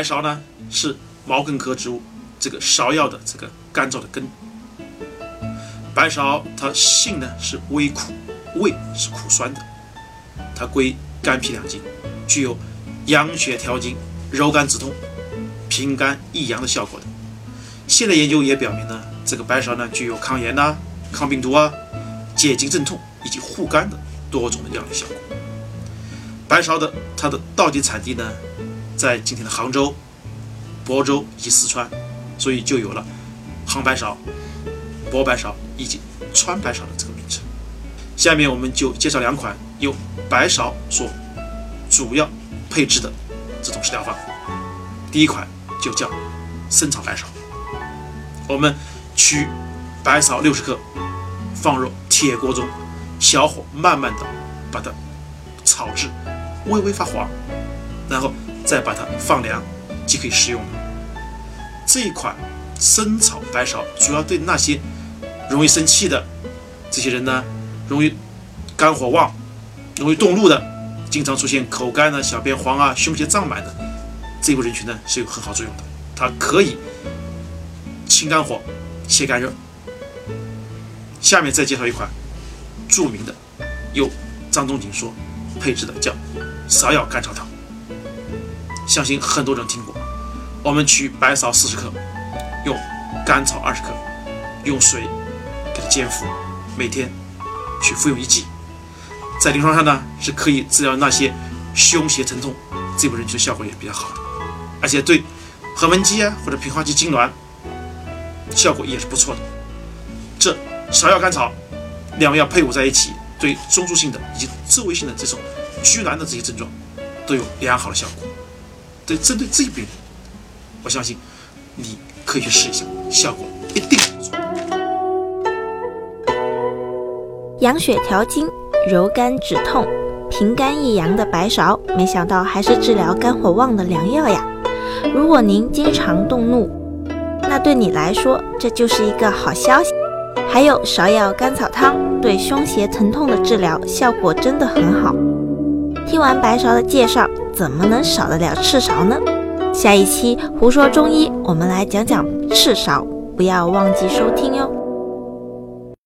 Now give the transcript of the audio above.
白芍呢是毛茛科植物这个芍药的这个干燥的根。白芍它性呢是微苦，味是苦酸的，它归肝脾两经，具有养血调经、柔肝止痛、平肝益阳的效果的。现代研究也表明呢，这个白芍呢具有抗炎呐、抗病毒啊、解痉镇痛以及护肝的多种的药理效果。白芍的它的道地产地呢，在今天的杭州、亳州以及四川，所以就有了杭白芍、亳白芍以及川白芍的这个名称。下面我们就介绍两款由白芍所主要配置的这种食疗方。第一款就叫生炒白芍。我们取白芍六十克，放入铁锅中，小火慢慢的把它炒至。微微发黄，然后再把它放凉，即可以食用了。这一款生炒白芍主要对那些容易生气的这些人呢，容易肝火旺、容易动怒的，经常出现口干啊、小便黄啊、胸胁胀满的这部人群呢是有很好作用的。它可以清肝火、泻肝热。下面再介绍一款著名的，由张仲景说配制的叫。芍药甘草汤，相信很多人听过。我们取白芍四十克，用甘草二十克，用水给它煎服，每天去服用一剂。在临床上呢，是可以治疗那些胸胁疼痛，这部分人群效果也比较好的，而且对横纹肌啊或者平滑肌痉挛效果也是不错的。这芍药甘草两药配伍在一起，对中枢性的以及周围性的这种。虚寒的这些症状都有良好的效果。对，针对这一病人，我相信你可以去试一下，效果一定不错。养血调经、柔肝止痛、平肝益阳的白芍，没想到还是治疗肝火旺的良药呀！如果您经常动怒，那对你来说这就是一个好消息。还有芍药甘草汤对胸胁疼痛的治疗效果真的很好。听完白芍的介绍，怎么能少得了赤芍呢？下一期胡说中医，我们来讲讲赤芍，不要忘记收听哟。